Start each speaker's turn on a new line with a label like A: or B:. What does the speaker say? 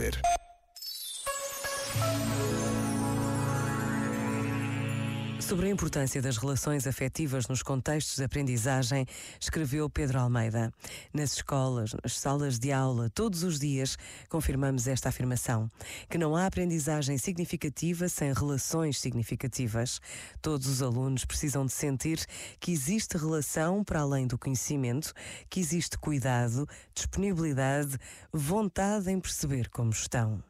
A: ver.
B: Sobre a importância das relações afetivas nos contextos de aprendizagem, escreveu Pedro Almeida. Nas escolas, nas salas de aula, todos os dias, confirmamos esta afirmação: que não há aprendizagem significativa sem relações significativas. Todos os alunos precisam de sentir que existe relação para além do conhecimento, que existe cuidado, disponibilidade, vontade em perceber como estão.